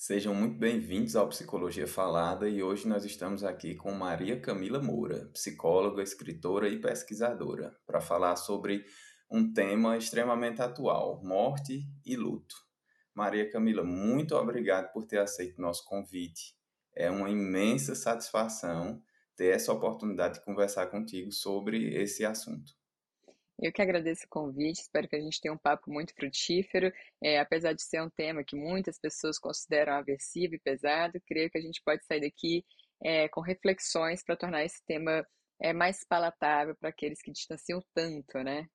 Sejam muito bem-vindos ao Psicologia Falada e hoje nós estamos aqui com Maria Camila Moura, psicóloga, escritora e pesquisadora, para falar sobre um tema extremamente atual: morte e luto. Maria Camila, muito obrigado por ter aceito nosso convite. É uma imensa satisfação ter essa oportunidade de conversar contigo sobre esse assunto. Eu que agradeço o convite, espero que a gente tenha um papo muito frutífero. É, apesar de ser um tema que muitas pessoas consideram aversivo e pesado, creio que a gente pode sair daqui é, com reflexões para tornar esse tema é, mais palatável para aqueles que distanciam tanto, né?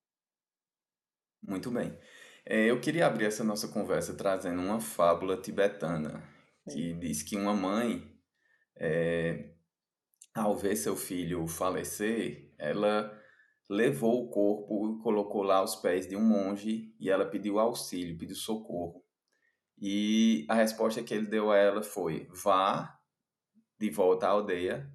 Muito bem. É, eu queria abrir essa nossa conversa trazendo uma fábula tibetana que diz que uma mãe, é, ao ver seu filho falecer, ela levou o corpo e colocou lá aos pés de um monge e ela pediu auxílio, pediu socorro. E a resposta que ele deu a ela foi: vá de volta à aldeia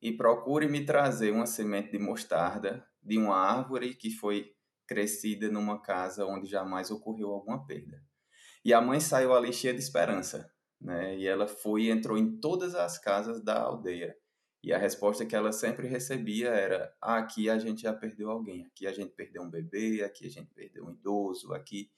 e procure me trazer uma semente de mostarda de uma árvore que foi crescida numa casa onde jamais ocorreu alguma perda. E a mãe saiu ali cheia de esperança, né? E ela foi e entrou em todas as casas da aldeia e a resposta que ela sempre recebia era: ah, aqui a gente já perdeu alguém, aqui a gente perdeu um bebê, aqui a gente perdeu um idoso, aqui.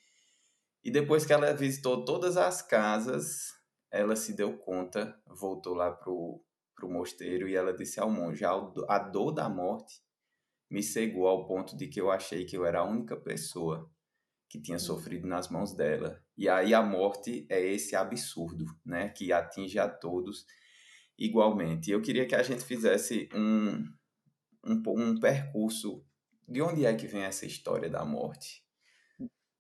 E depois que ela visitou todas as casas, ela se deu conta, voltou lá pro, pro mosteiro e ela disse ao monge: a dor da morte me cegou ao ponto de que eu achei que eu era a única pessoa que tinha sofrido nas mãos dela. E aí a morte é esse absurdo, né, que atinge a todos igualmente. Eu queria que a gente fizesse um, um, um percurso de onde é que vem essa história da morte.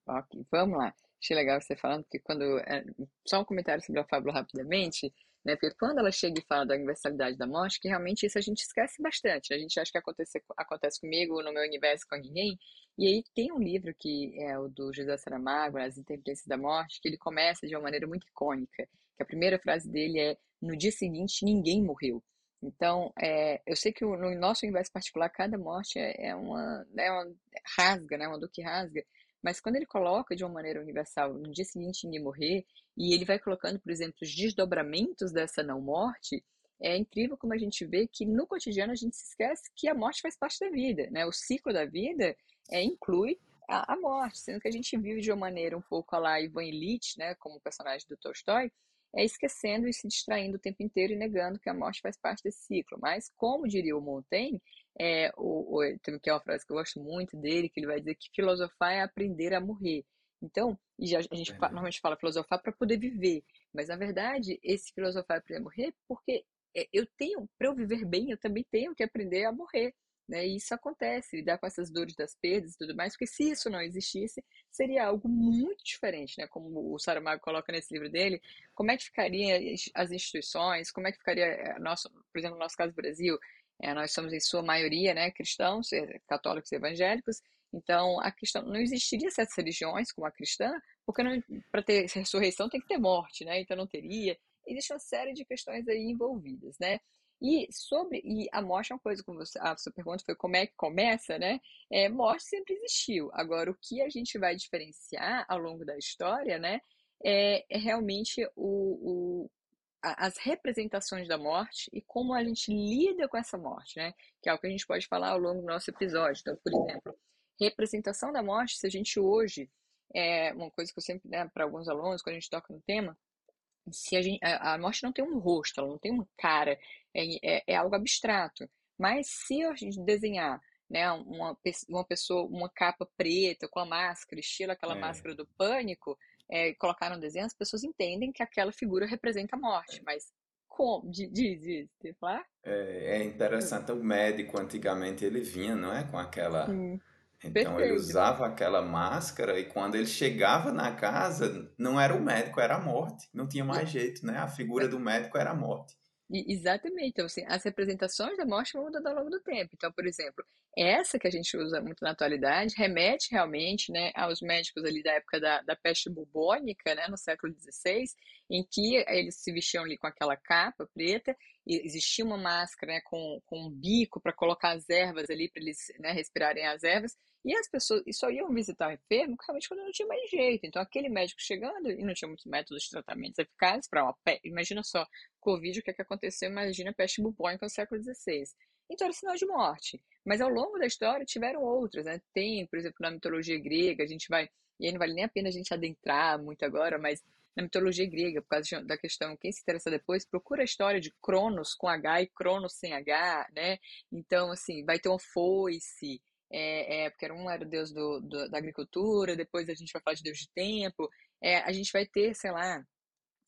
Ok, vamos lá. Achei legal você falando, porque quando. É, só um comentário sobre a fábula rapidamente, né? Porque quando ela chega e fala da universalidade da morte, que realmente isso a gente esquece bastante. A gente acha que acontece, acontece comigo, no meu universo, com ninguém. E aí tem um livro que é o do José Saramago, As Interferências da Morte, que ele começa de uma maneira muito icônica. Que a primeira frase dele é: No dia seguinte, ninguém morreu. Então, é, eu sei que no nosso universo particular, cada morte é, é uma, é uma rasga, né? Uma dor que rasga. Mas quando ele coloca de uma maneira universal, no dia seguinte ninguém morrer, e ele vai colocando, por exemplo, os desdobramentos dessa não morte, é incrível como a gente vê que no cotidiano a gente se esquece que a morte faz parte da vida, né? O ciclo da vida é, inclui a, a morte, sendo que a gente vive de uma maneira um pouco a lá Ivan Illich, né, como personagem do Tolstói, é esquecendo e se distraindo o tempo inteiro e negando que a morte faz parte desse ciclo. Mas, como diria o Montaigne, é, o, o, que é uma frase que eu gosto muito dele, que ele vai dizer que filosofar é aprender a morrer. Então, e já, a gente é. normalmente fala filosofar para poder viver, mas na verdade, esse filosofar é aprender a morrer porque é, eu tenho, para eu viver bem, eu também tenho que aprender a morrer. Né? E isso acontece, lidar com essas dores das perdas e tudo mais, porque se isso não existisse, seria algo muito diferente, né? Como o Saramago coloca nesse livro dele, como é que ficaria as instituições, como é que ficaria, eh, nosso, por exemplo, no nosso caso Brasil, é, nós somos em sua maioria, né, cristãos, eh, católicos e evangélicos, então a questão não existiria certas religiões como a cristã, porque para ter ressurreição tem que ter morte, né? Então não teria. Existe uma série de questões aí envolvidas, né? E sobre e a morte é uma coisa, como você, a sua pergunta foi como é que começa, né? É, morte sempre existiu. Agora, o que a gente vai diferenciar ao longo da história, né? É, é realmente o, o as representações da morte e como a gente lida com essa morte, né? Que é o que a gente pode falar ao longo do nosso episódio. Então, por exemplo, representação da morte, se a gente hoje, é uma coisa que eu sempre, né, para alguns alunos, quando a gente toca no tema, se a, gente, a, a, morte não tem um rosto, ela não tem uma cara, é, é, é algo abstrato. Mas se a gente desenhar né, uma, uma pessoa, uma capa preta com a máscara, estilo aquela é. máscara do pânico, é, colocar no desenho, as pessoas entendem que aquela figura representa a morte, mas como? Diz, diz, diz falar? É, é interessante, o médico antigamente ele vinha, não é, com aquela... Hum então Perfeito. ele usava aquela máscara e quando ele chegava na casa, não era o médico, era a morte. Não tinha mais jeito, né? A figura do médico era a morte. Exatamente. Então, assim, as representações da morte vão mudando ao longo do tempo. Então, por exemplo, essa que a gente usa muito na atualidade remete realmente né, aos médicos ali da época da, da peste bubônica, né, no século XVI, em que eles se vestiam ali com aquela capa preta existia uma máscara né, com, com um bico para colocar as ervas ali, para eles né, respirarem as ervas, e as pessoas só iam visitar o enfermo realmente quando não tinha mais jeito. Então, aquele médico chegando e não tinha muitos métodos de tratamento eficazes para uma peste. Imagina só, Covid, o que, é que aconteceu? Imagina peste bubônica no século XVI. Então, era sinal de morte. Mas ao longo da história tiveram outras, né? Tem, por exemplo, na mitologia grega, a gente vai. E aí não vale nem a pena a gente adentrar muito agora, mas na mitologia grega, por causa da questão, quem se interessa depois, procura a história de Cronos com H e Cronos sem H, né? Então, assim, vai ter uma foice, é, é, porque um era o deus do, do, da agricultura, depois a gente vai falar de deus de tempo, é, a gente vai ter, sei lá,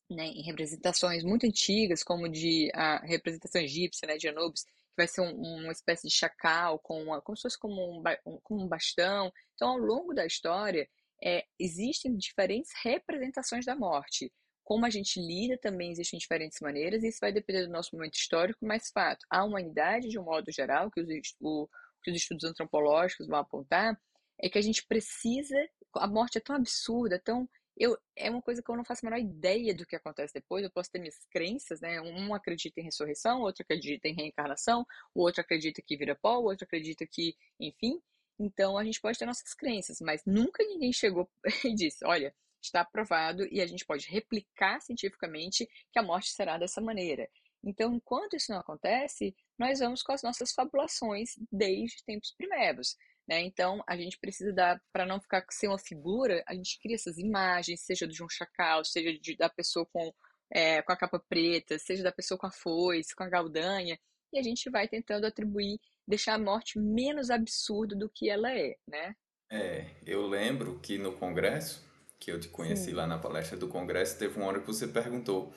né, em representações muito antigas, como de a representação egípcia, né, de Anubis, que vai ser um, uma espécie de chacal, com uma, como se fosse como um, um, como um bastão. Então, ao longo da história, é, existem diferentes representações da morte. Como a gente lida também existem diferentes maneiras, e isso vai depender do nosso momento histórico, mas fato, a humanidade, de um modo geral, que os, o, que os estudos antropológicos vão apontar, é que a gente precisa. A morte é tão absurda, tão. Eu, é uma coisa que eu não faço a menor ideia do que acontece depois. Eu posso ter minhas crenças, né? Um acredita em ressurreição, outro acredita em reencarnação, o outro acredita que vira pó, o outro acredita que, enfim. Então a gente pode ter nossas crenças, mas nunca ninguém chegou e disse: olha, está provado e a gente pode replicar cientificamente que a morte será dessa maneira. Então, enquanto isso não acontece, nós vamos com as nossas fabulações desde tempos primeiros. Né? Então, a gente precisa dar, para não ficar sem uma figura, a gente cria essas imagens, seja de um chacal, seja de, da pessoa com, é, com a capa preta, seja da pessoa com a foice, com a galdanha, e a gente vai tentando atribuir, deixar a morte menos absurda do que ela é, né? É, eu lembro que no congresso, que eu te conheci Sim. lá na palestra do congresso, teve uma hora que você perguntou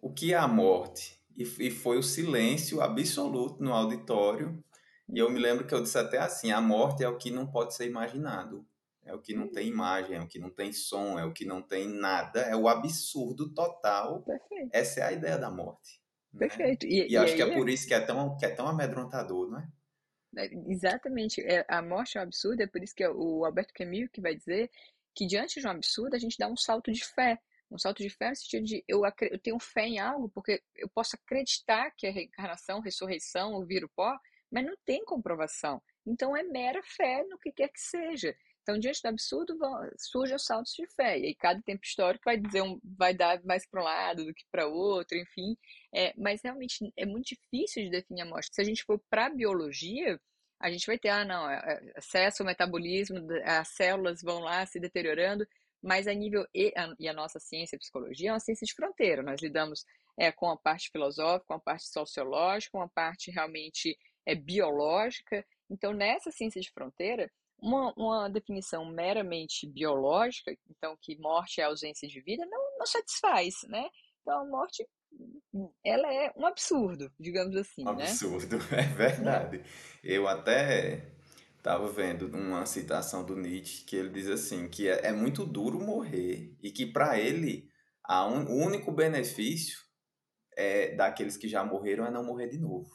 o que é a morte? E, e foi o silêncio absoluto no auditório. E eu me lembro que eu disse até assim: a morte é o que não pode ser imaginado. É o que não tem imagem, é o que não tem som, é o que não tem nada, é o absurdo total. Perfeito. Essa é a ideia da morte. Né? Perfeito. Né? E, e, acho que é por isso que é tão, que é tão amedrontador, não é? É exatamente. É, a morte é um absurdo, é por isso que o Alberto Camus que vai dizer que diante de um absurdo a gente dá um salto de fé. Um salto de fé no sentido de eu, eu tenho fé em algo, porque eu posso acreditar que é reencarnação, ressurreição, ou viro pó, mas não tem comprovação. Então é mera fé no que quer que seja. Então, diante do absurdo, vão, surgem os saltos de fé. E aí, cada tempo histórico vai dizer um, vai dar mais para um lado do que para outro, enfim. É, mas realmente é muito difícil de definir a morte. Se a gente for para a biologia, a gente vai ter, ah, não, acesso ao metabolismo, as células vão lá se deteriorando, mas a nível e a, e a nossa ciência a psicologia é uma ciência de fronteira. Nós lidamos é, com a parte filosófica, com a parte sociológica, com a parte realmente é, biológica. Então, nessa ciência de fronteira, uma, uma definição meramente biológica, então que morte é ausência de vida, não, não satisfaz, né? Então, a morte ela é um absurdo, digamos assim, né? Absurdo, é verdade. Eu até Tava vendo uma citação do Nietzsche que ele diz assim que é, é muito duro morrer e que para ele a un, o único benefício é daqueles que já morreram é não morrer de novo.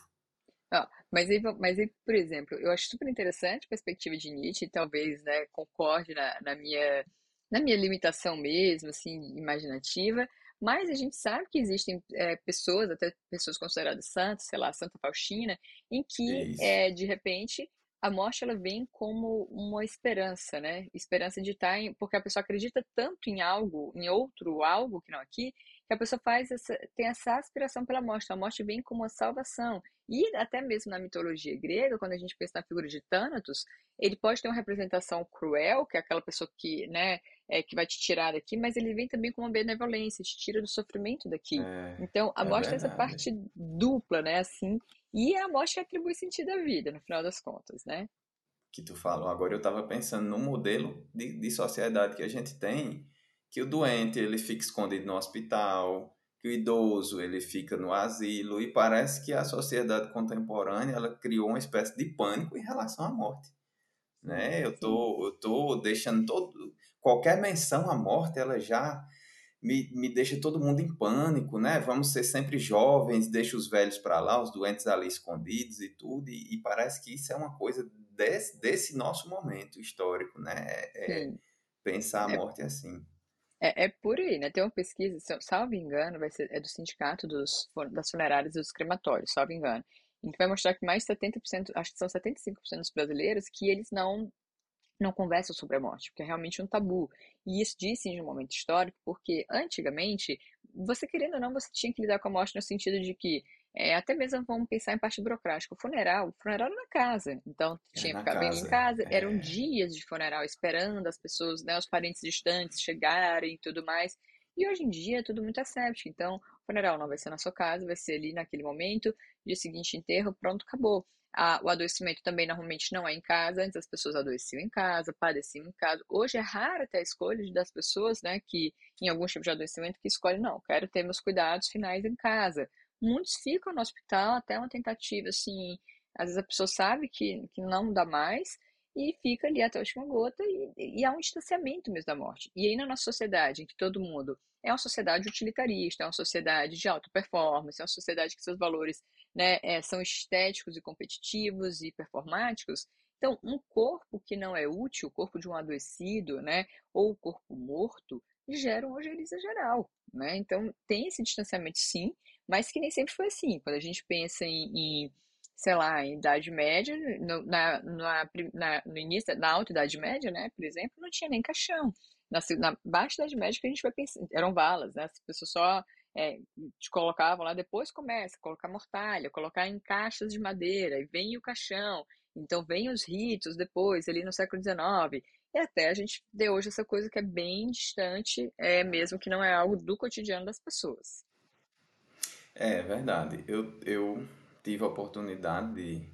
Ah, mas, aí, mas aí, por exemplo, eu acho super interessante a perspectiva de Nietzsche, talvez né, concorde na, na, minha, na minha limitação mesmo, assim, imaginativa, mas a gente sabe que existem é, pessoas, até pessoas consideradas santas, sei lá, Santa Faustina, em que, é, de repente, a morte ela vem como uma esperança, né? Esperança de estar em, porque a pessoa acredita tanto em algo, em outro algo que não aqui, que a pessoa faz essa, tem essa aspiração pela morte. A morte vem como uma salvação. E até mesmo na mitologia grega, quando a gente pensa na figura de Thanatos, ele pode ter uma representação cruel, que é aquela pessoa que, né, é, que vai te tirar daqui, mas ele vem também com uma benevolência, te tira do sofrimento daqui. É, então, a é morte tem essa parte dupla, né, assim, e é a morte que atribui sentido à vida, no final das contas, né? Que tu falou. Agora eu estava pensando no modelo de, de sociedade que a gente tem, que o doente ele fica escondido no hospital, que o idoso ele fica no asilo e parece que a sociedade contemporânea ela criou uma espécie de pânico em relação à morte, né? Eu tô eu tô deixando todo qualquer menção à morte ela já me, me deixa todo mundo em pânico, né? Vamos ser sempre jovens, deixa os velhos para lá, os doentes ali escondidos e tudo, e, e, parece que isso é uma coisa desse, desse nosso momento histórico, né? É, pensar a é. morte assim. É, é por aí, né? Tem uma pesquisa, se eu- salvo engano, vai ser, é do Sindicato dos, das Funerárias e dos Crematórios, salvo engano. Em que vai mostrar que mais de 70%, acho que são 75% dos brasileiros, que eles não não conversam sobre a morte, porque é realmente um tabu. E isso sim de um momento histórico, porque antigamente, você querendo ou não, você tinha que lidar com a morte no sentido de que, é, até mesmo vamos pensar em parte burocrática, o funeral, o funeral era na casa, então É tinha que ficar bem em casa. casa, eram É, dias de funeral esperando as pessoas, né, os parentes distantes chegarem e tudo mais. E hoje em dia é tudo muito asséptico, então o funeral não vai ser na sua casa, vai ser ali naquele momento, dia seguinte enterro, pronto, acabou. A- o adoecimento também normalmente não é em casa. Antes as pessoas adoeciam em casa, padeciam em casa. Hoje é raro até a escolha das pessoas, né, que em algum tipo de adoecimento que escolhem, não, quero ter meus cuidados finais em casa. Muitos ficam no hospital até uma tentativa, assim, às vezes a pessoa sabe que, que não dá mais e fica ali até a última gota e, e há um distanciamento mesmo da morte. E aí na nossa sociedade, em que todo mundo é uma sociedade utilitarista, é uma sociedade de alta performance, é uma sociedade que seus valores né, é, são estéticos e competitivos e performáticos. Então, um corpo que não é útil, o corpo de um adoecido, né, ou o corpo morto, gera uma ojeriza geral, né? Então, tem esse distanciamento sim, mas que nem sempre foi assim. Quando a gente pensa em, em sei lá, em Idade Média, no, na, na, no início, na Alta Idade Média, né, por exemplo, não tinha nem caixão. Na, na Baixa Idade Média que a gente vai pensar, eram valas, né? As pessoas só é, te colocavam lá, depois começa a colocar mortalha, colocar em caixas de madeira, e vem o caixão, então vem os ritos depois, ali no século XIX, e até a gente ter hoje essa coisa que é bem distante, é mesmo que não é algo do cotidiano das pessoas. É verdade. Eu, eu tive a oportunidade de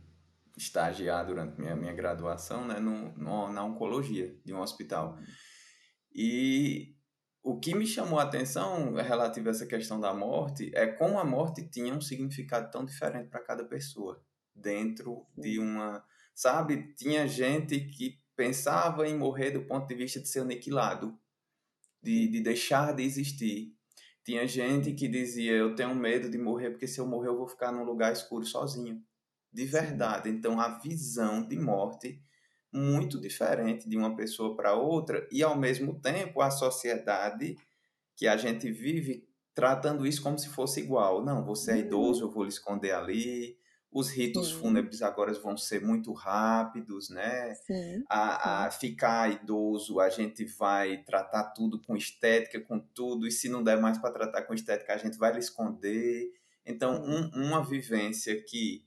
estagiar durante minha, minha graduação, né, no, no- na oncologia de um hospital. E o que me chamou a atenção relativo a essa questão da morte é como a morte tinha um significado tão diferente para cada pessoa dentro de uma, sabe, tinha gente que pensava em morrer do ponto de vista de ser aniquilado, de, de deixar de existir. Tinha gente que dizia, eu tenho medo de morrer porque se eu morrer eu vou ficar num lugar escuro sozinho. De verdade. Então a visão de morte muito diferente de uma pessoa para outra e ao mesmo tempo a sociedade que a gente vive tratando isso como se fosse igual. Não, você é idoso, uhum, eu vou lhe esconder ali. Os ritos sim, fúnebres agora vão ser muito rápidos, né? sim, A, a ficar idoso, a gente vai tratar tudo com estética, com tudo, e se não der mais para tratar com estética, a gente vai lhe esconder. Então, um, uma vivência que,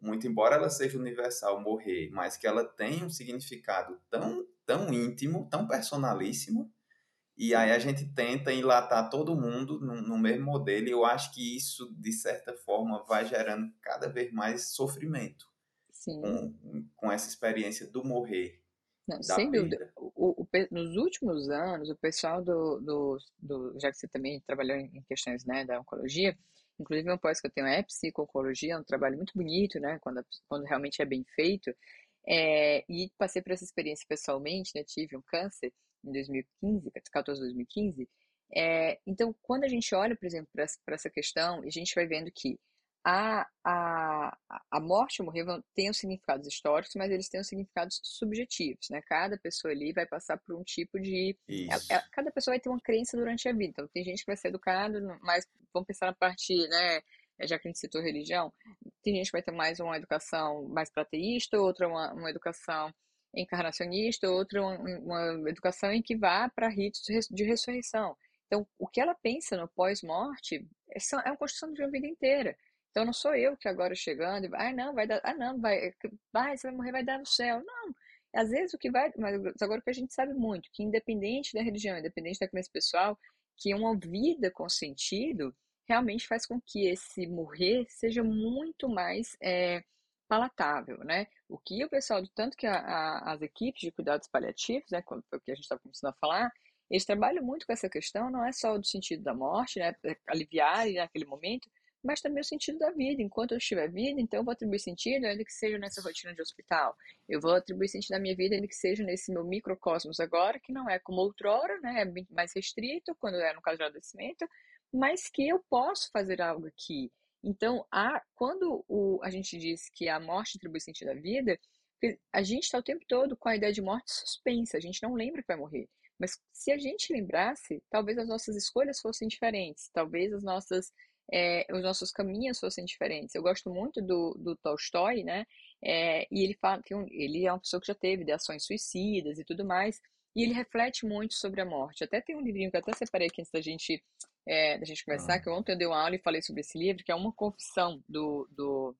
muito embora ela seja universal, morrer, mas que ela tem um significado tão, tão íntimo, tão personalíssimo, e aí a gente tenta enlatar todo mundo no, no mesmo modelo, e eu acho que isso, de certa forma, vai gerando cada vez mais sofrimento sim. com, com essa experiência do morrer, Não, da sem dúvida. O, o nos últimos anos, o pessoal do, do, do- já que você também trabalhou em questões, né, da oncologia, inclusive uma pós que eu tenho é psico-oncologia, é um trabalho muito bonito, né, quando, quando realmente é bem feito. É, e passei por essa experiência pessoalmente, né, tive um câncer em 2015, 14, 2015. É, então, quando a gente olha, por exemplo, para essa questão, a gente vai vendo que a, a, a morte e o morrer têm os significados históricos, mas eles têm os significados subjetivos, né? Cada pessoa ali vai passar por um tipo de. ela- ela- Isso. cada pessoa vai ter uma crença durante a vida. Então, tem gente que vai ser educado, mas vamos pensar na parte, né? Já que a gente citou religião, tem gente que vai ter mais uma educação mais para ateísta, outra uma, uma educação encarnacionista, outra uma, uma educação em que vá para ritos de res- de ressurreição. Então, o que ela pensa no pós-morte é é uma construção de uma vida inteira. Então não sou eu que agora chegando ah, não, vai dar, ah, não, vai, vai, você vai morrer, vai dar no céu. Não, às vezes o que vai, mas agora o que a gente sabe muito, que independente da religião, independente da crença pessoal, que uma vida com sentido realmente faz com que esse morrer seja muito mais é, palatável, né? O que o pessoal, tanto que a, a, as equipes de cuidados paliativos, né, quando foi o que a gente estava começando a falar, eles trabalham muito com essa questão, não é só do sentido da morte, né, aliviar naquele momento, mas também o sentido da vida. Enquanto eu estiver vida, então eu vou atribuir sentido, ainda que seja nessa rotina de hospital. Eu vou atribuir sentido à minha vida, ainda que seja nesse meu microcosmos agora, que não é como outrora, né? É mais restrito, quando é no caso de adoecimento, mas que eu posso fazer algo aqui. Então, a, quando o, a gente diz que a morte atribui sentido à vida, a gente está o tempo todo com a ideia de morte suspensa, a gente não lembra que vai morrer. Mas se a gente lembrasse, talvez as nossas escolhas fossem diferentes, talvez as nossas, é, os nossos caminhos fossem diferentes. Eu gosto muito do, do Tolstói, né? É, e ele fala que um, ele é uma pessoa que já teve de ações suicidas e tudo mais, e ele reflete muito sobre a morte. Até tem um livrinho que eu até separei aqui antes da gente, é, da gente conversar, ah. que ontem eu dei uma aula e falei sobre esse livro, que é uma confissão do, do,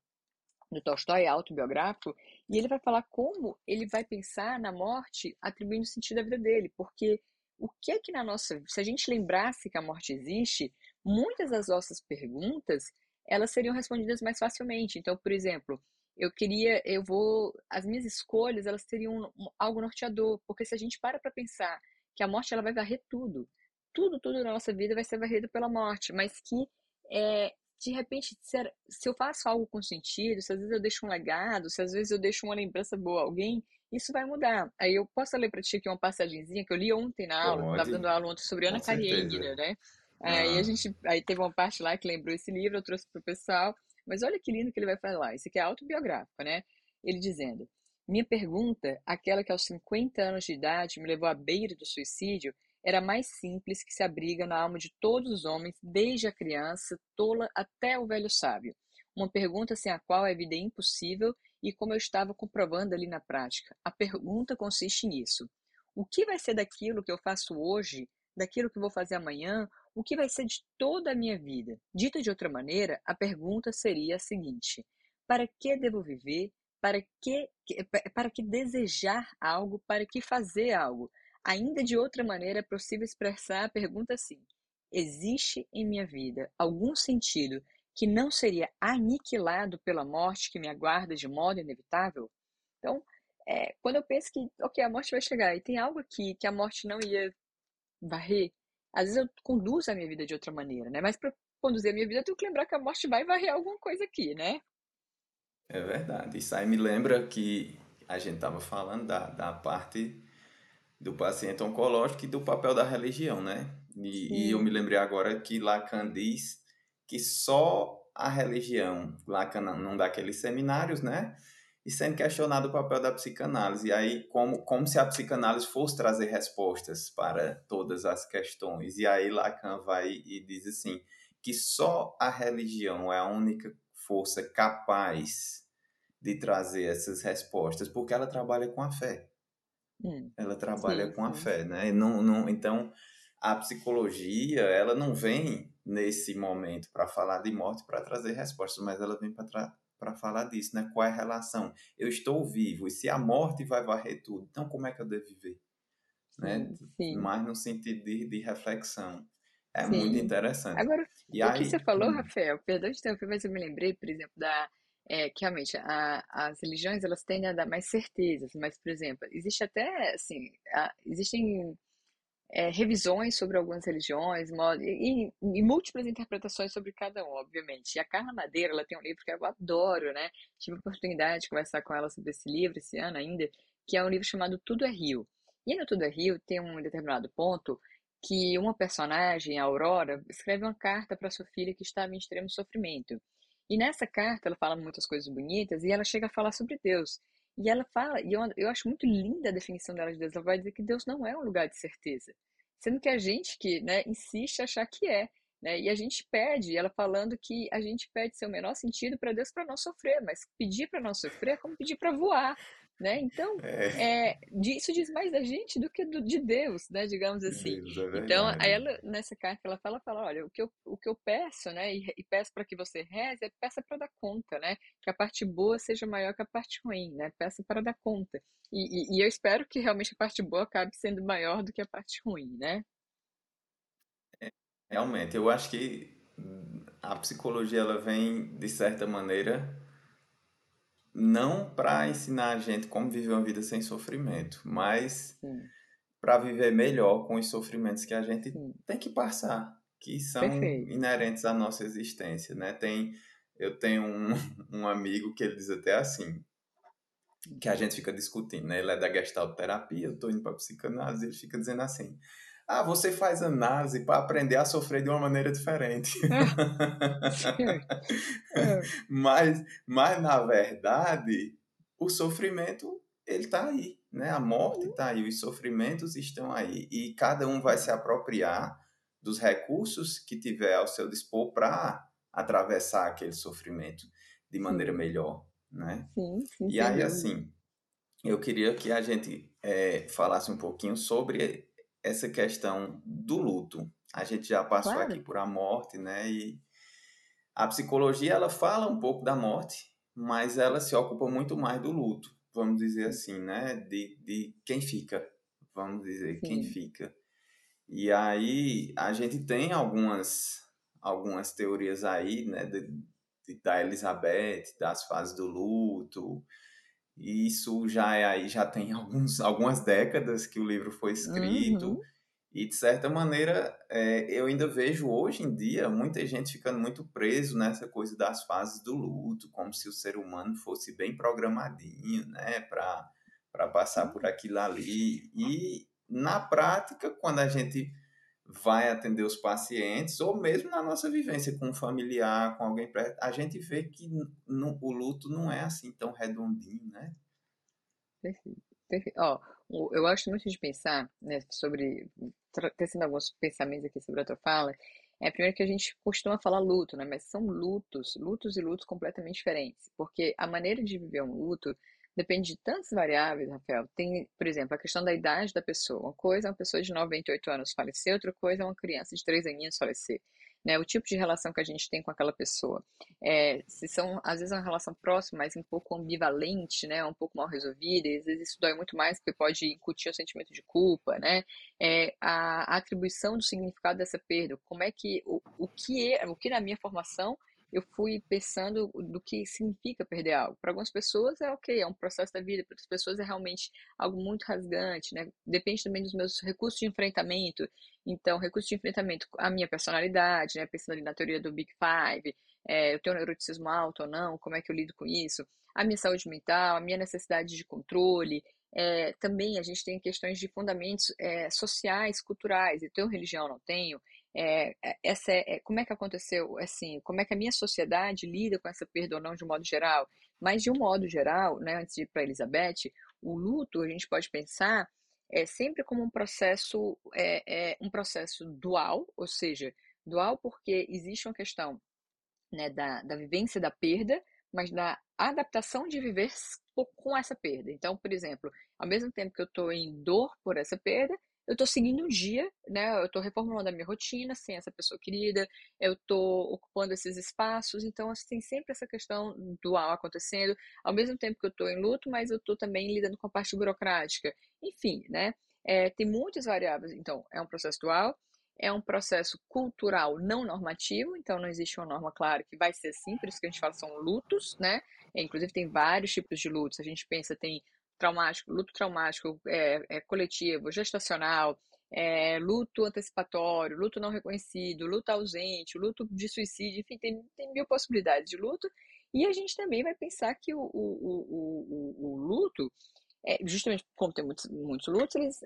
do Tolstói, autobiográfico, e ele vai falar como ele vai pensar na morte atribuindo sentido à vida dele, porque o que é que na nossa, se a gente lembrasse que a morte existe, muitas das nossas perguntas, elas seriam respondidas mais facilmente. Então, por exemplo, eu queria, eu vou, as minhas escolhas, elas teriam algo norteador, porque se a gente para para pensar que a morte ela vai varrer tudo, tudo, tudo na nossa vida vai ser varrido pela morte, mas que é, de repente, se, se eu faço algo com sentido, se às vezes eu deixo um legado, se às vezes eu deixo uma lembrança boa a alguém, isso vai mudar. Aí eu posso ler para ti aqui uma passagenzinha que eu li ontem na aula, estava dando aula ontem sobre Ana Karenina, né? Aí a gente, aí teve uma parte lá que lembrou esse livro, eu trouxe para o pessoal. Mas olha que lindo que ele vai falar. Isso aqui é autobiográfico, né? Ele dizendo: Minha pergunta, aquela que aos 50 anos de idade me levou à beira do suicídio, era mais simples que se abriga na alma de todos os homens, desde a criança tola até o velho sábio. Uma pergunta sem a qual a vida é impossível e como eu estava comprovando ali na prática. A pergunta consiste nisso: o que vai ser daquilo que eu faço hoje, daquilo que vou fazer amanhã, o que vai ser de toda a minha vida? Dita de outra maneira, a pergunta seria a seguinte: para que devo viver? Para que, para que desejar algo? Para que fazer algo? Ainda de outra maneira, é possível expressar a pergunta assim: existe em minha vida algum sentido que não seria aniquilado pela morte que me aguarda de modo inevitável? Então, é, quando eu penso que, ok, a morte vai chegar e tem algo aqui que a morte não ia varrer, às vezes eu conduzo a minha vida de outra maneira, né? Mas para conduzir a minha vida, eu tenho que lembrar que a morte vai varrer alguma coisa aqui, né? É verdade. Isso aí me lembra que a gente estava falando da, da parte do paciente oncológico e do papel da religião, né? E, e, eu me lembrei agora que Lacan diz que só a religião, Lacan não dá aqueles seminários, né? E sendo questionado o papel da psicanálise. E aí, como, como se a psicanálise fosse trazer respostas para todas as questões. E aí Lacan vai e diz assim, que só a religião é a única força capaz de trazer essas respostas, porque ela trabalha com a fé. Hum, ela trabalha sim, com a fé, né? Não, não, então, a psicologia, ela não vem nesse momento para falar de morte, para trazer respostas, mas ela vem para falar disso, né? Qual é a relação? Eu estou vivo, e se a morte vai varrer tudo, então como é que eu devo viver? Né? Sim. Mais no sentido de, de reflexão. É sim. muito interessante. Agora, e o aí, que você falou, hum. Rafael, perdão de tempo, mas eu me lembrei, por exemplo, da é, que realmente a, as religiões elas tendem a dar mais certezas, mas, por exemplo, existe até, assim, a, existem é, revisões sobre algumas religiões e, e, múltiplas interpretações sobre cada um, obviamente. E a Carla Madeira, ela tem um livro que eu adoro, né? Tive a oportunidade de conversar com ela sobre esse livro esse ano ainda, que é um livro chamado Tudo é Rio. E no Tudo é Rio tem um determinado ponto que uma personagem, a Aurora, escreve uma carta para sua filha que estava em extremo sofrimento. E nessa carta ela fala muitas coisas bonitas e ela chega a falar sobre Deus. E ela fala, e eu, eu acho muito linda a definição dela de Deus. Ela vai dizer que Deus não é um lugar de certeza. Sendo que a gente que né, insiste achar que é. Né? E a gente pede, ela falando que a gente pede seu menor sentido para Deus para não sofrer, mas pedir para não sofrer é como pedir para voar. Né? Então, é. É, isso diz mais da gente do que do, de Deus, né? digamos assim. É então, aí ela, nessa carta ela fala, fala, olha, o que eu, o que eu peço, né, e, e peço para que você reze, é peça para dar conta, né? Que a parte boa seja maior que a parte ruim, né? Peça para dar conta. E, e, e eu espero que realmente a parte boa acabe sendo maior do que a parte ruim, né? É, realmente, eu acho que a psicologia ela vem, de certa maneira, não para ensinar a gente como viver uma vida sem sofrimento, mas para viver melhor com os sofrimentos que a gente Sim. tem que passar, que são Perfeito. inerentes à nossa existência, né? Tem, eu tenho um, um amigo que ele diz até assim, que a gente fica discutindo, né? Ele é da Gestalt terapia, eu tô indo para psicanálise, ele fica dizendo assim: ah, você faz análise para aprender a sofrer de uma maneira diferente. É. mas, mas, na verdade, o sofrimento ele está aí, né? A morte está aí, os sofrimentos estão aí e cada um vai se apropriar dos recursos que tiver ao seu dispor para atravessar aquele sofrimento de maneira Sim. melhor, né? Sim, sim, E aí, assim, eu queria que a gente é, falasse um pouquinho sobre essa questão do luto. A gente já passou aqui Claro. por a morte, né? E a psicologia, ela fala um pouco da morte, mas ela se ocupa muito mais do luto, vamos dizer assim, né? De, de quem fica, vamos dizer, quem Sim. fica. E aí a gente tem algumas, algumas teorias aí, né? De, de, da Elizabeth, das fases do luto, e isso já é aí, já tem alguns, algumas décadas que o livro foi escrito. Uhum. E de certa maneira, é, eu ainda vejo hoje em dia muita gente ficando muito preso nessa coisa das fases do luto, como se o ser humano fosse bem programadinho, né, para passar por aquilo ali. E na prática, quando a gente vai atender os pacientes, ou mesmo na nossa vivência com um familiar, com alguém perto, a gente vê que no, o luto não é assim tão redondinho, né? Perfeito. Perfeito. Ó, eu gosto muito de pensar, né, sobre, tecendo alguns pensamentos aqui sobre a tua fala, é primeiro que a gente costuma falar luto, né, mas são lutos, lutos e lutos completamente diferentes, porque a maneira de viver um luto depende de tantas variáveis, Rafael. Tem, por exemplo, a questão da idade da pessoa. Uma coisa é uma pessoa de 98 anos falecer, outra coisa é uma criança de 3 aninhos falecer. Né, o tipo de relação que a gente tem com aquela pessoa. É, se são, às vezes, é uma relação próxima, mas um pouco ambivalente, né, um pouco mal resolvida, às vezes isso dói muito mais, porque pode incutir o sentimento de culpa, né, é, a, a atribuição do significado dessa perda, como é que, o, o que é, o que na minha formação eu fui pensando do que significa perder algo. Para algumas pessoas é ok, é um processo da vida, para outras pessoas é realmente algo muito rasgante, né? Depende também dos meus recursos de enfrentamento. Então, recursos de enfrentamento, a minha personalidade, né? Pensando ali na teoria do Big Five, é, eu tenho neuroticismo alto ou não, como é que eu lido com isso? A minha saúde mental, a minha necessidade de controle, é, também a gente tem questões de fundamentos é, sociais, culturais. Eu tenho religião, não tenho. É, essa é, como é que aconteceu, assim, como é que a minha sociedade lida com essa perda ou não de um modo geral. Mas de um modo geral, né, antes de ir para Elizabeth, o luto a gente pode pensar é sempre como um processo é, é um processo dual, ou seja, dual porque existe uma questão né, da, da vivência da perda, mas da adaptação de viver com essa perda. Então, por exemplo, ao mesmo tempo que eu estou em dor por essa perda, eu estou seguindo um dia, né? Eu estou reformulando a minha rotina sem essa pessoa querida, eu estou ocupando esses espaços, então assim, tem sempre essa questão dual acontecendo, ao mesmo tempo que eu estou em luto, mas eu estou também lidando com a parte burocrática. Enfim, né? É, tem muitas variáveis, então é um processo dual, é um processo cultural não normativo, então não existe uma norma clara que vai ser assim, por isso que a gente fala são lutos, né? É, inclusive tem vários tipos de lutos. A gente pensa tem traumático, luto traumático é, é coletivo, gestacional, é, luto antecipatório, luto não reconhecido, luto ausente, luto de suicídio, enfim, tem, tem mil possibilidades de luto. E a gente também vai pensar que o, o, o, o, o luto, é, justamente como tem muitos, muitos lutos, eles,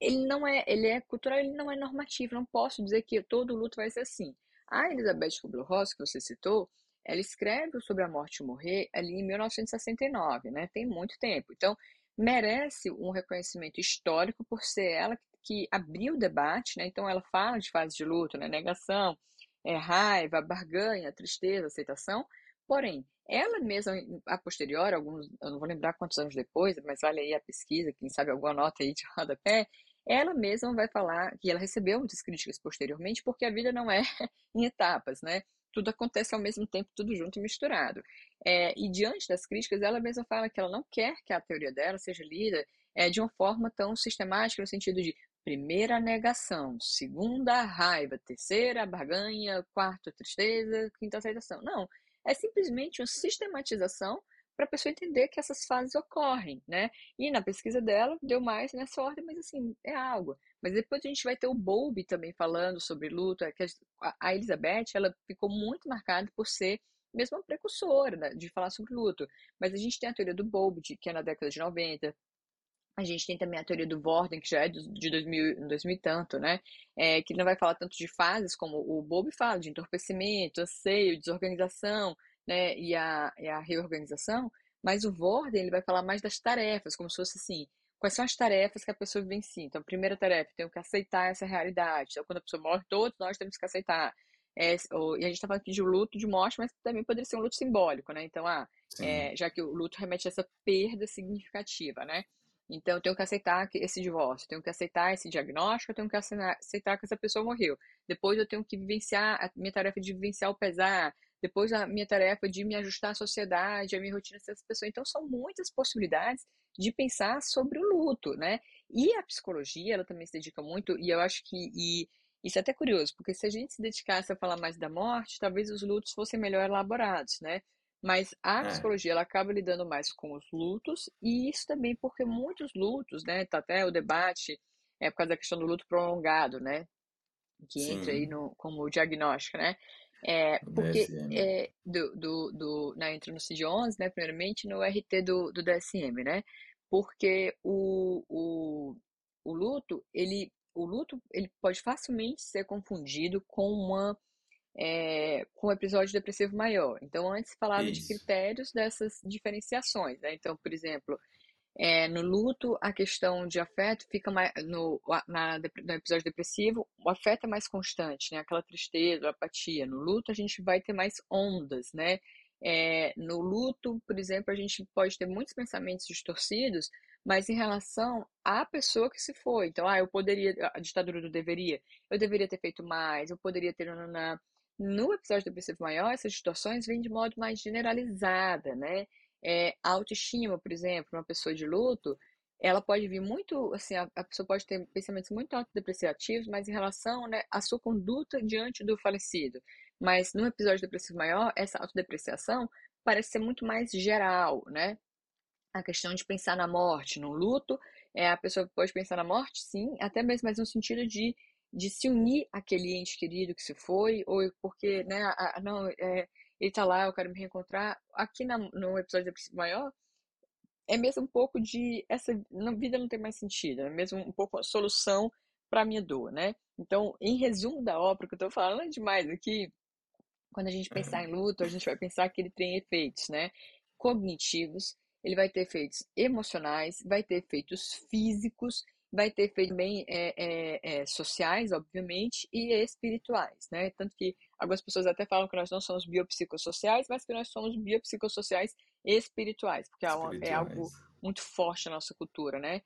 ele não é, ele é cultural, ele não é normativo. Não posso dizer que todo luto vai ser assim. A Elizabeth Kubler-Ross, que você citou, ela escreve sobre a morte e morrer ali em 1969, né? Tem muito tempo. Então, merece um reconhecimento histórico por ser ela que abriu o debate, né? Então, ela fala de fase de luto, né? Negação, é, raiva, barganha, tristeza, aceitação. Porém, ela mesma, a posteriori, alguns, eu não vou lembrar quantos anos depois, mas vale aí a pesquisa, quem sabe alguma nota aí de rodapé, ela mesma vai falar que ela recebeu muitas críticas posteriormente, porque a vida não é em etapas, né? Tudo acontece ao mesmo tempo, tudo junto e misturado. É, e diante das críticas, ela mesma fala que ela não quer que a teoria dela seja lida é, de uma forma tão sistemática, no sentido de primeira negação, segunda raiva, terceira barganha, quarta tristeza, quinta aceitação. Não, é simplesmente uma sistematização para a pessoa entender que essas fases ocorrem, né? E na pesquisa dela deu mais nessa ordem, mas assim, é algo. Mas depois a gente vai ter o Bowlby também falando sobre luto, que a Elizabeth, ela ficou muito marcada por ser mesmo uma precursora né, de falar sobre luto. Mas a gente tem a teoria do Bowlby, que é na década de 90, a gente tem também a teoria do Vorden, que já é de 2000, 2000 e tanto, né? É, que não vai falar tanto de fases como o Bob fala, de entorpecimento, anseio, desorganização, né? E a, e a reorganização, Mas o Worden, ele vai falar mais das tarefas, como se fosse assim, quais são as tarefas que a pessoa vivencia. Então, a primeira tarefa, tenho que aceitar essa realidade. Então, quando a pessoa morre, todos nós temos que aceitar. É, ou, e a gente está falando aqui de luto, de morte, mas também poderia ser um luto simbólico, né? Então, ah, é, já que o luto remete a essa perda significativa, né? Então, eu tenho que aceitar esse divórcio, tenho que aceitar esse diagnóstico, eu tenho que aceitar que essa pessoa morreu. Depois, eu tenho que vivenciar a minha tarefa de vivenciar o pesar. Depois, a minha tarefa de me ajustar à sociedade, a minha rotina dessa pessoa. Então, são muitas possibilidades de pensar sobre o luto, né? E a psicologia, ela também se dedica muito, e eu acho que e isso é até curioso, porque se a gente se dedicasse a falar mais da morte, talvez os lutos fossem melhor elaborados, né? Mas a É, psicologia, ela acaba lidando mais com os lutos, e isso também porque muitos lutos, né? Tá até o debate é por causa da questão do luto prolongado, né? Que entra aí sim, no, como diagnóstico, né? É, porque é, do, do, do, né, entra no CID-11, né? Primeiramente no RT do, do DSM, né? Porque o, o, o luto, ele, o luto, ele pode facilmente ser confundido com uma é, com um episódio depressivo maior. Então, antes falava de Isso, critérios dessas diferenciações, né? Então, por exemplo, é, no luto, a questão de afeto fica mais. No, na, no episódio depressivo, o afeto é mais constante, né? Aquela tristeza, apatia. No luto, a gente vai ter mais ondas, né? É, no luto, por exemplo, a gente pode ter muitos pensamentos distorcidos, mas em relação à pessoa que se foi. Então, ah, eu poderia. A ditadura do deveria. Eu deveria ter feito mais, eu poderia ter. No episódio depressivo maior, essas distorções vêm de modo mais generalizada, né? É, a autoestima, por exemplo, uma pessoa de luto, ela pode vir muito, assim, a, a pessoa pode ter pensamentos muito autodepreciativos, mas em relação, né, à sua conduta diante do falecido. Mas no episódio depressivo maior, essa autodepreciação parece ser muito mais geral, né? A questão de pensar na morte, no luto, é, a pessoa pode pensar na morte, sim, até mesmo mas no sentido de, de se unir àquele ente querido que se foi, ou porque, né, a, a, não, é, ele tá lá, eu quero me reencontrar. Aqui na, no episódio da Princípio Maior, é mesmo um pouco de essa vida não tem mais sentido, é mesmo um pouco a solução para minha dor, né? Então, em resumo da obra que eu tô falando é demais aqui, quando a gente pensar em luto, a gente vai pensar que ele tem efeitos, né? Cognitivos, ele vai ter efeitos emocionais, vai ter efeitos físicos, vai ter efeitos também é, é, é, sociais, obviamente, e espirituais, né? Tanto que algumas pessoas até falam que nós não somos biopsicossociais, mas que nós somos biopsicossociais espirituais, porque é, é algo espirituais. muito forte na nossa cultura, né?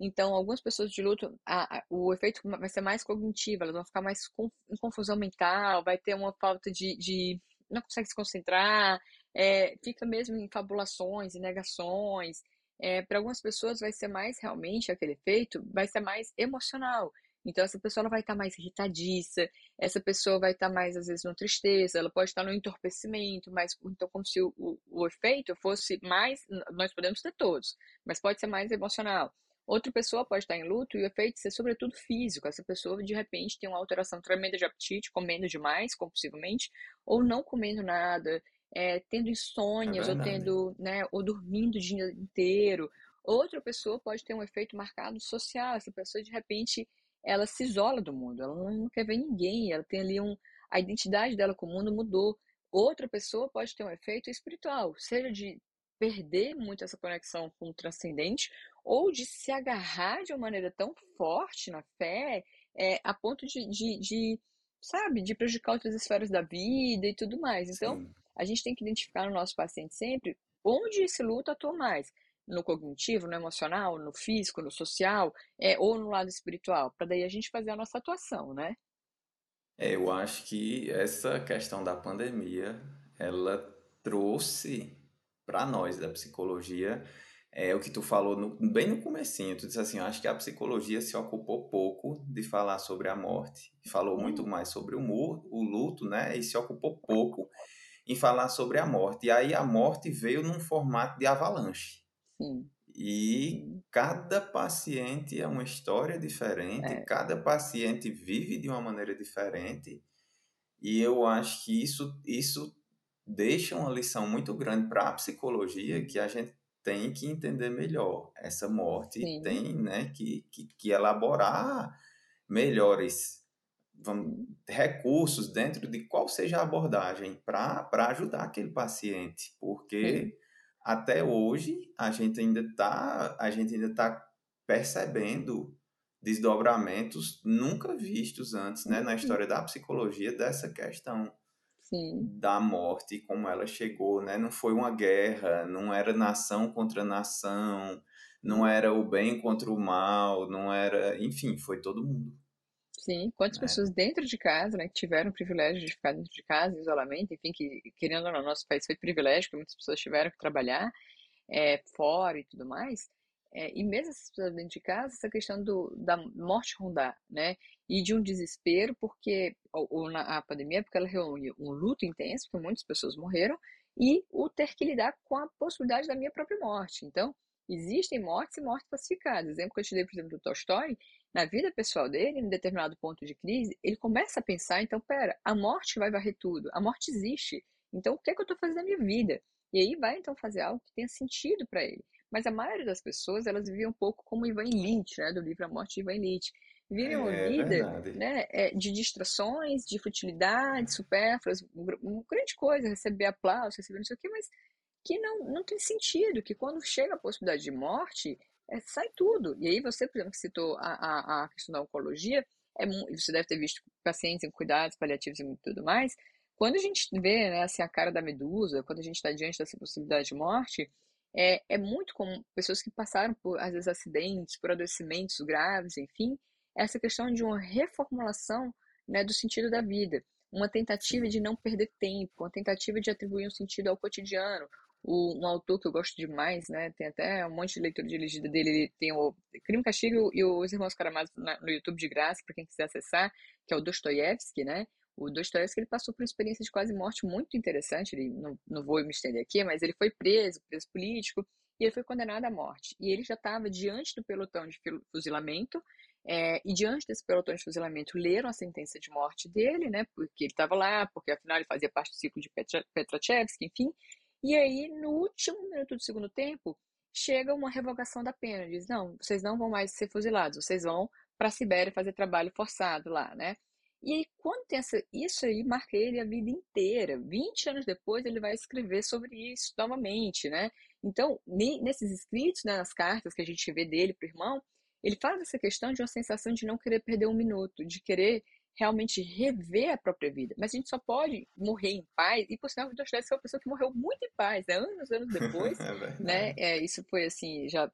Então, algumas pessoas de luto, a, a, o efeito vai ser mais cognitivo, elas vão ficar mais com, em confusão mental, vai ter uma falta de, de não consegue se concentrar, é, fica mesmo em fabulações, em negações. É, para algumas pessoas vai ser mais realmente aquele efeito, vai ser mais emocional. Então essa pessoa ela vai estar mais irritadiça, essa pessoa vai estar mais às vezes no tristeza, ela pode estar no entorpecimento, mas então como se o, o, o efeito fosse mais, nós podemos ter todos, mas pode ser mais emocional. Outra pessoa pode estar em luto e o efeito ser sobretudo físico. Essa pessoa de repente tem uma alteração tremenda de apetite, comendo demais, compulsivamente, ou não comendo nada, é, tendo É insônias, ou verdade. tendo, né, ou dormindo o dia inteiro. Outra pessoa pode ter um efeito marcado social. Essa pessoa de repente ela se isola do mundo, ela não quer ver ninguém, ela tem ali um, a identidade dela com o mundo mudou. Outra pessoa pode ter um efeito espiritual, seja de perder muito essa conexão com o transcendente, ou de se agarrar de uma maneira tão forte na fé, é, a ponto de, de, de, sabe, de prejudicar outras esferas da vida e tudo mais. Então, Sim. a gente tem que identificar no nosso paciente sempre onde esse luto atua mais. No cognitivo, no emocional, no físico, no social, é, ou no lado espiritual, para daí a gente fazer a nossa atuação, né? É, eu acho que essa questão da pandemia, ela trouxe para nós da psicologia, é o que tu falou no- bem no comecinho, tu disse assim, eu acho que a psicologia se ocupou pouco de falar sobre a morte, falou muito Hum, mais sobre o, o luto, né, e se ocupou pouco em falar sobre a morte. E aí a morte veio num formato de avalanche. Sim, E sim, cada paciente é uma história diferente, é, cada paciente vive de uma maneira diferente, e eu acho que isso, isso deixa uma lição muito grande para a psicologia que a gente tem que entender melhor. Essa morte sim, tem, né, que, que, que elaborar melhores vamos, recursos dentro de qual seja a abordagem para ajudar aquele paciente, porque até hoje a gente ainda está a gente ainda tá percebendo desdobramentos nunca vistos antes, né, na Uhum. história da psicologia dessa questão Sim, da morte e como ela chegou, né? Não foi uma guerra, não era nação contra nação, não era o bem contra o mal, não era, enfim, foi todo mundo, Sim, quantas né? pessoas dentro de casa, né, que tiveram o privilégio de ficar dentro de casa, em isolamento, enfim, que querendo ou não, nosso país foi privilégio, porque muitas pessoas tiveram que trabalhar é, fora e tudo mais. É, e mesmo essas pessoas dentro de casa, essa questão do, da morte rondar, né? E de um desespero, porque ou, ou na a pandemia, porque ela reúne um luto intenso, porque muitas pessoas morreram, e o ter que lidar com a possibilidade da minha própria morte. Então, existem mortes e mortes pacificadas. Exemplo que eu te dei, por exemplo, do Tolstói, na vida pessoal dele, em determinado ponto de crise, ele começa a pensar, então, pera, a morte vai varrer tudo, a morte existe, então o que é que eu estou fazendo na minha vida? E aí vai então fazer algo que tenha sentido para ele. Mas a maioria das pessoas, elas vivem um pouco como Ivan Illich, né, do livro A Morte de Ivan Illich. Vivem uma É vida verdade. né, é, de distrações, de futilidades supérfluas, uma grande coisa, receber aplauso, receber não sei o quê, mas que não, não tem sentido, que quando chega a possibilidade de morte, é, sai tudo. E aí você, por exemplo, que citou a, a, a questão da oncologia, é, você deve ter visto pacientes em cuidados paliativos e tudo mais, quando a gente vê né, assim, a cara da medusa, quando a gente está diante dessa possibilidade de morte, é, é muito comum pessoas que passaram por, às vezes, acidentes, por adoecimentos graves, enfim, essa questão de uma reformulação né, do sentido da vida, uma tentativa de não perder tempo, uma tentativa de atribuir um sentido ao cotidiano. O, um autor que eu gosto demais, né, tem até um monte de leitura dirigida dele, ele tem o Crime, Castigo e Os Irmãos Karamazov no YouTube de graça, para quem quiser acessar, que é o Dostoiévski, né, o Dostoiévski ele passou por uma experiência de quase morte muito interessante, ele, não, não vou me estender aqui, mas ele foi preso, preso político, e ele foi condenado à morte. E ele já estava diante do pelotão de fuzilamento, é, e diante desse pelotão de fuzilamento, leram a sentença de morte dele, né, porque ele estava lá, porque afinal ele fazia parte do ciclo de Petra, Petrachevski, enfim. E aí, no último minuto do segundo tempo, chega uma revogação da pena. Diz: não, vocês não vão mais ser fuzilados, vocês vão para a Sibéria fazer trabalho forçado lá, né? E aí, quando tem essa, isso aí, marca ele a vida inteira. 20 anos depois, ele vai escrever sobre isso novamente, né? Então, nesses escritos, né, nas cartas que a gente vê dele para o irmão, ele fala dessa questão de uma sensação de não querer perder um minuto, de querer realmente rever a própria vida. Mas a gente só pode morrer em paz, e por sinal, o Dostoiévski foi uma pessoa que morreu muito em paz, né? anos, anos depois, É né? É, isso foi assim, já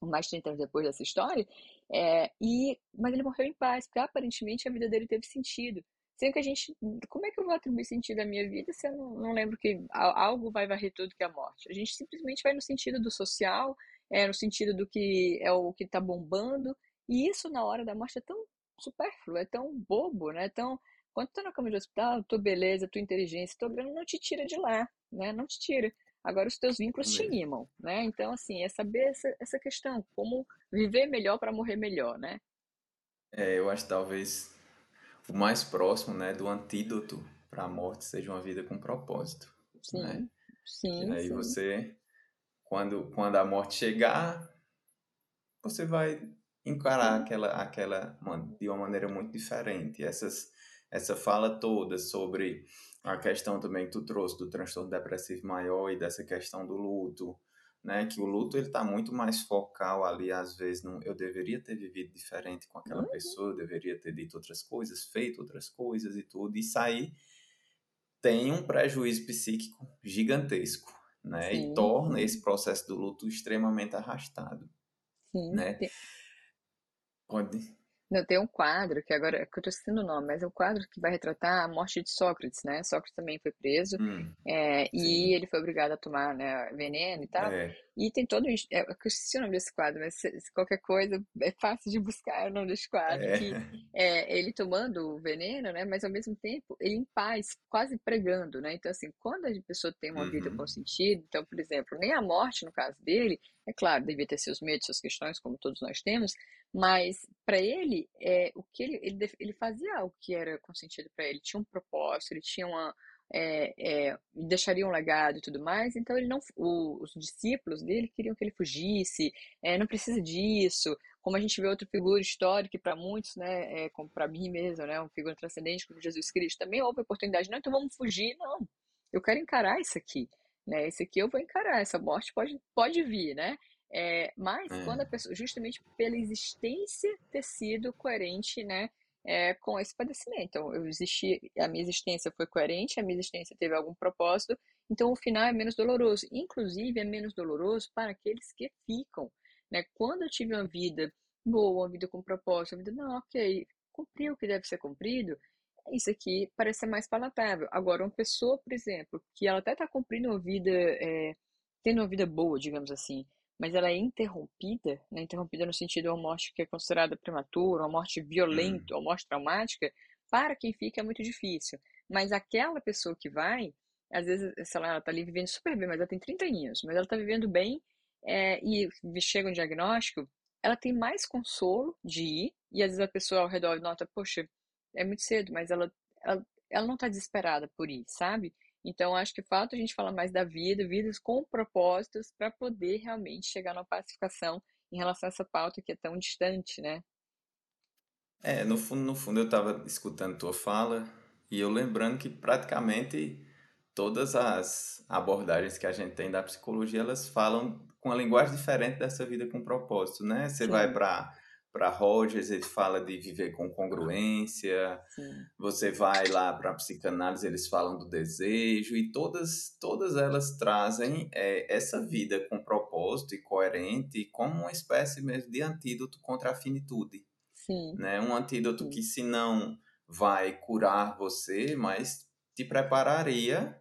mais de 30 anos depois dessa história, é, e, mas ele morreu em paz, porque aparentemente a vida dele teve sentido. Sendo que a gente, como é que eu vou atribuir sentido à minha vida se eu não, não lembro que algo vai varrer tudo que é a morte? A gente simplesmente vai no sentido do social, é, no sentido do que é o que está bombando, e isso na hora da morte é tão supérfluo, é tão bobo, né? Tão, quando tu tá na cama de hospital, tua beleza, tua inteligência, tua grana não te tira de lá, né? Não te tira. Agora os teus vínculos te animam, né? Então, assim, é saber essa, essa questão, como viver melhor para morrer melhor, né? É, eu acho que talvez o mais próximo, né, do antídoto para a morte seja uma vida com propósito, né? Sim, Que sim, aí sim. você, quando, quando a morte chegar, você vai encarar Sim. aquela, aquela de uma maneira muito diferente. Essas, essa fala toda sobre a questão também que tu trouxe do transtorno depressivo maior e dessa questão do luto, né? Que o luto ele está muito mais focal ali, às vezes, não, eu deveria ter vivido diferente com aquela Uhum. pessoa, eu deveria ter dito outras coisas, feito outras coisas e tudo. Isso aí tem um prejuízo psíquico gigantesco, né? E Sim, torna esse sim, processo do luto extremamente arrastado, sim. né? Tem, Pode. Não, tem um quadro, que agora é que eu estou esquecendo o nome, mas é um quadro que vai retratar a morte de Sócrates, né? Sócrates também foi preso, Hum, é, e ele foi obrigado a tomar, né, veneno e tal. É, E tem todo. É, eu esqueci o nome desse quadro, mas se, se qualquer coisa é fácil de buscar o nome desse quadro, que é. é ele tomando o veneno, né? Mas ao mesmo tempo ele em paz, quase pregando, né? Então, assim, quando a pessoa tem uma vida com Uhum. sentido, então, por exemplo, nem a morte, no caso dele, é claro, devia ter seus medos, suas questões, como todos nós temos, mas para ele, é, o que ele, ele, ele fazia algo que era com sentido para ele, tinha um propósito, ele tinha uma. É, é, deixaria um legado e tudo mais, então ele não, o- os discípulos dele queriam que ele fugisse, é, não precisa disso, como a gente vê outra figura histórica para muitos, né, é, como para mim mesmo, né, uma figura transcendente como Jesus Cristo, também houve oportunidade, não, então vamos fugir, não, eu quero encarar isso aqui, né? Esse aqui eu vou encarar, essa morte pode, pode vir, né? É, mas quando a É. pessoa, justamente pela existência ter sido coerente, né, é, com esse padecimento. Então, eu existi, a minha existência foi coerente, a minha existência teve algum propósito, então o final é menos doloroso. Inclusive, é menos doloroso para aqueles que ficam, né? Quando eu tive uma vida boa, uma vida com propósito, uma vida, não, ok, cumpriu o que deve ser cumprido, isso aqui parece ser mais palatável. Agora, uma pessoa, por exemplo, que ela até está cumprindo uma vida, é, tendo uma vida boa, digamos assim, mas ela é interrompida, né? Interrompida no sentido de uma morte que é considerada prematura, uma morte violenta, Hum. uma morte traumática, para quem fica é muito difícil. Mas aquela pessoa que vai, às vezes, sei lá, ela tá ali vivendo super bem, mas ela tem 30 anos, mas ela tá vivendo bem, é, e chega um diagnóstico, ela tem mais consolo de ir, e às vezes a pessoa ao redor nota, poxa, é muito cedo, mas ela, ela, ela não tá desesperada por ir, sabe? Então, acho que falta a gente falar mais da vida, vidas com propósitos, para poder realmente chegar numa pacificação em relação a essa pauta que é tão distante, né? É, no fundo, no fundo eu estava escutando tua fala e eu lembrando que praticamente todas as abordagens que a gente tem da psicologia, elas falam com uma linguagem diferente dessa vida com propósito, né? Você vai Sim, para para Rogers, ele fala de viver com congruência, sim, você vai lá para a psicanálise, eles falam do desejo, e todas, todas elas trazem é, essa vida com propósito e coerente como uma espécie mesmo de antídoto contra a finitude sim, né? Um antídoto sim, que se não vai curar você, mas te prepararia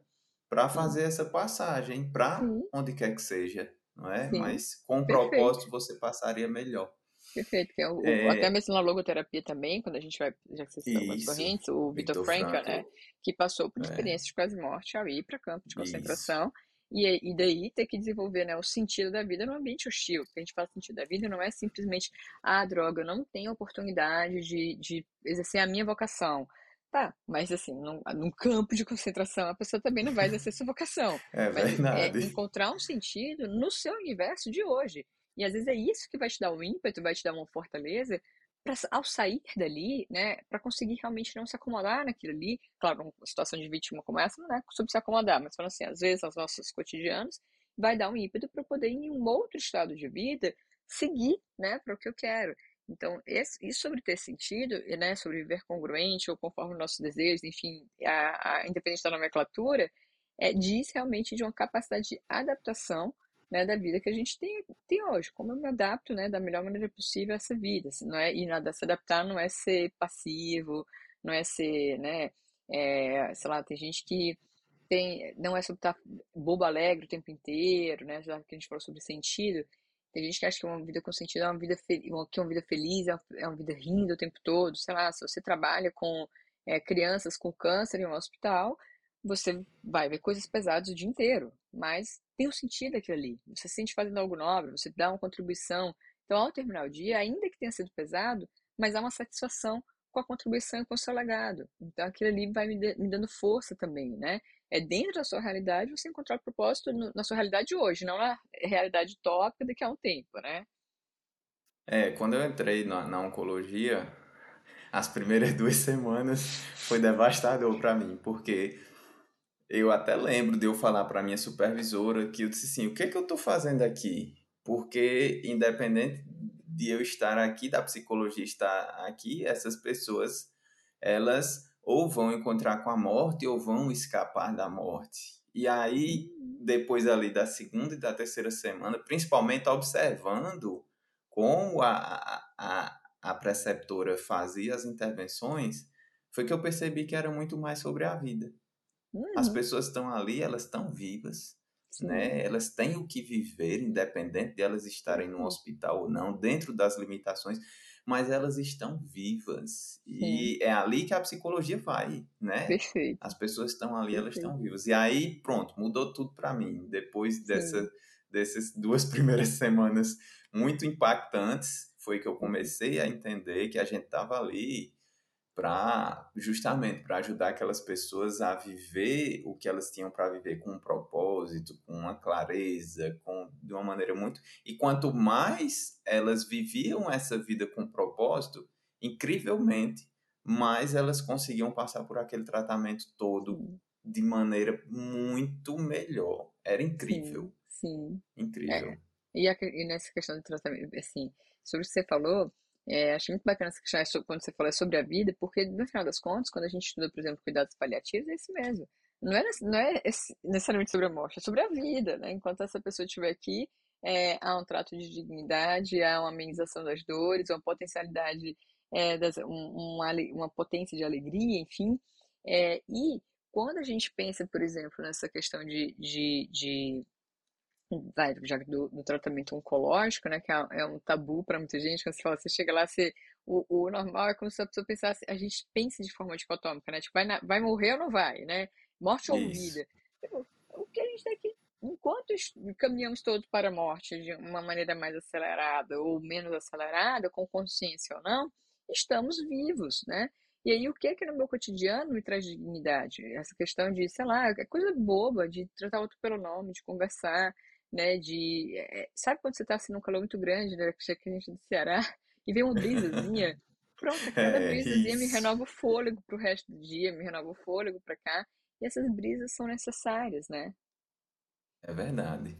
para fazer essa passagem para onde quer que seja, não é? Mas com propósito você passaria melhor. Perfeito, que é o, o- até É mesmo na logoterapia também, quando a gente vai, já que você citou algumas isso, correntes, o Viktor Frankl, né, que passou por é experiências de quase morte ao ir para campo de concentração, e, e daí ter que desenvolver, né, o sentido da vida num ambiente hostil, porque a gente fala sentido da vida não é simplesmente, ah, droga, eu não tenho oportunidade de, de exercer a minha vocação. Tá, mas assim, num, num campo de concentração, a pessoa também não vai exercer sua vocação, É mas é verdade. encontrar um sentido no seu universo de hoje. E às vezes é isso que vai te dar um ímpeto, vai te dar uma fortaleza para ao sair dali, né, para conseguir realmente não se acomodar naquilo ali. Claro, uma situação de vítima como essa não é sobre se acomodar, mas falando assim, às vezes nos nossos cotidianos vai dar um ímpeto para poder em um outro estado de vida seguir, né, para o que eu quero. Então, isso sobre ter sentido, né, sobre viver congruente ou conforme os nossos desejos, enfim, a, a independente da nomenclatura, é, diz realmente de uma capacidade de adaptação né, da vida que a gente tem, tem hoje. Como eu me adapto, né, da melhor maneira possível a essa vida. assim, não é, e nada, se adaptar não é ser passivo, não é ser, né, é, sei lá, tem gente que tem, não é sobre estar bobo alegre o tempo inteiro, né, já que a gente falou sobre sentido. Tem gente que acha que uma vida com sentido é uma vida, que uma vida feliz, é uma, é uma vida rindo o tempo todo. Sei lá, se você trabalha com é, crianças com câncer em um hospital, você vai ver coisas pesadas o dia inteiro, mas tem um sentido aquilo ali. Você se sente fazendo algo nobre, você dá uma contribuição. Então, ao terminar o dia, ainda que tenha sido pesado, mas há uma satisfação com a contribuição e com o seu legado. Então, aquilo ali vai me, de- me dando força também, né? É dentro da sua realidade você encontrar o propósito no- na sua realidade hoje, não na realidade tópica daqui a um tempo, né? É, quando eu entrei na, na oncologia, as primeiras duas semanas foi devastador para mim, porque Eu até lembro de eu falar para minha supervisora que eu disse assim, o que é que eu estou fazendo aqui? Porque independente de eu estar aqui, da psicologia estar aqui, essas pessoas, elas ou vão encontrar com a morte ou vão escapar da morte. E aí, Uhum, depois ali da segunda e da terceira semana, principalmente observando como a, a, a preceptora fazia as intervenções, foi que eu percebi que era muito mais sobre a vida as uhum, pessoas estão ali, elas estão vivas, sim, né? Elas têm o que viver, independente de elas estarem no hospital ou não, dentro das limitações, mas elas estão vivas. Sim, E é ali que a psicologia vai, né? perfeito, As pessoas estão ali, elas perfeito. estão vivas. E aí, pronto, mudou tudo para mim. Depois dessa, dessas duas primeiras semanas muito impactantes, foi que eu sim, comecei a entender que a gente estava ali para justamente para ajudar aquelas pessoas a viver o que elas tinham para viver com um propósito, com uma clareza, com de uma maneira muito e quanto mais elas viviam essa vida com propósito, incrivelmente mais elas conseguiam passar por aquele tratamento todo sim, de maneira muito melhor. era Sim, incrível, sim. É. incrível. E, a, e nessa questão do tratamento, assim, sobre o que você falou, é, achei muito bacana essa questão é quando você falou sobre a vida, porque no final das contas, quando a gente estuda, por exemplo, cuidados paliativos, é isso mesmo. Não é, não é necessariamente sobre a morte, é sobre a vida, né? Enquanto essa pessoa estiver aqui, é, há um trato de dignidade, há uma amenização das dores, uma potencialidade, é, das, um- uma, uma potência de alegria, enfim. É, e quando a gente pensa, por exemplo, nessa questão de, de, de já do, do tratamento oncológico, né, que é, é um tabu para muita gente, quando você fala, você chega lá, você, o, o normal é como se a pessoa pensasse, a gente pensa de forma dicotômica, né, tipo, vai, na- vai morrer ou não vai, né, morte ou Isso. vida. Tipo, o que a gente tem aqui, enquanto es- caminhamos todos para a morte de uma maneira mais acelerada ou menos acelerada, com consciência ou não, estamos vivos, né, e aí, o que é que no meu cotidiano me traz dignidade? Essa questão de, sei lá, é coisa boba, de tratar o outro pelo nome, de conversar, né? De, é, sabe quando você tá assim num calor muito grande, né? Que a gente é do Ceará, e vem uma brisazinha, pronto, aquela É, brisazinha me isso. renova o fôlego pro resto do dia, me renova o fôlego pra cá, e essas brisas são necessárias, né? É verdade.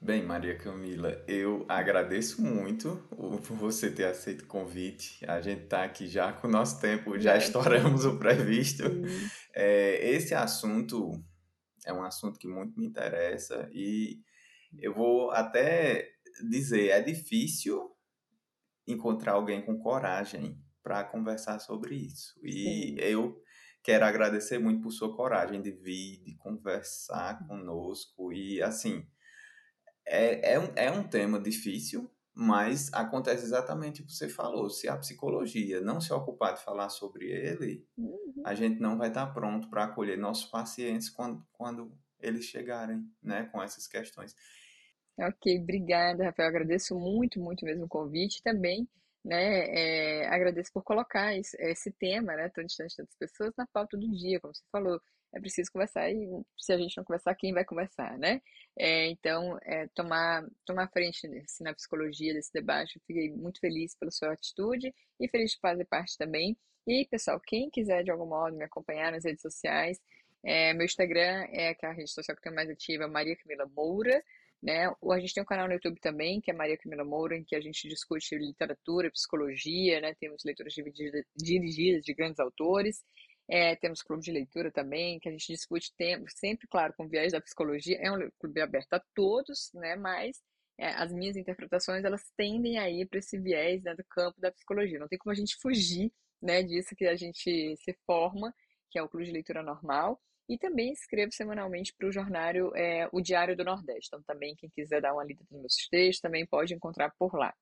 Bem, Maria Camila, eu agradeço muito por você ter aceito o convite. A gente está aqui já com o nosso tempo, já estouramos o previsto. É, esse assunto é um assunto que muito me interessa e eu vou até dizer, é difícil encontrar alguém com coragem para conversar sobre isso. E sim. eu quero agradecer muito por sua coragem de vir, de conversar conosco e assim. É, é, um, é um tema difícil, mas acontece exatamente o que você falou. Se a psicologia não se ocupar de falar sobre ele, Uhum. a gente não vai estar pronto para acolher nossos pacientes quando, quando eles chegarem né, com essas questões. Ok, obrigada, Rafael. Agradeço muito, muito mesmo o convite também, né, é, agradeço por colocar esse, esse tema, né, tão distante das pessoas, na pauta do dia, como você falou. É preciso conversar e se a gente não conversar, quem vai conversar, né? É, então, é, tomar, tomar frente assim, na psicologia desse debate, eu fiquei muito feliz pela sua atitude e feliz de fazer parte também. E, pessoal, quem quiser de algum modo me acompanhar nas redes sociais, é, meu Instagram é a rede social que eu tenho mais ativa, Maria Camila Moura né? A gente tem um canal no YouTube também, que é Maria Camila Moura, em que a gente discute literatura, psicologia, né? Temos leituras dirigidas de grandes autores. É, temos clube de leitura também, que a gente discute temas, sempre, claro, com viés da psicologia. É um clube aberto a todos, né? Mas é, as minhas interpretações, elas tendem a ir para esse viés, né, do campo da psicologia. Não tem como a gente fugir, né, disso que a gente se forma, que é o clube de leitura normal. E também escrevo semanalmente para o jornal é, O Diário do Nordeste. Então, também, quem quiser dar uma lida nos meus textos, também pode encontrar por lá.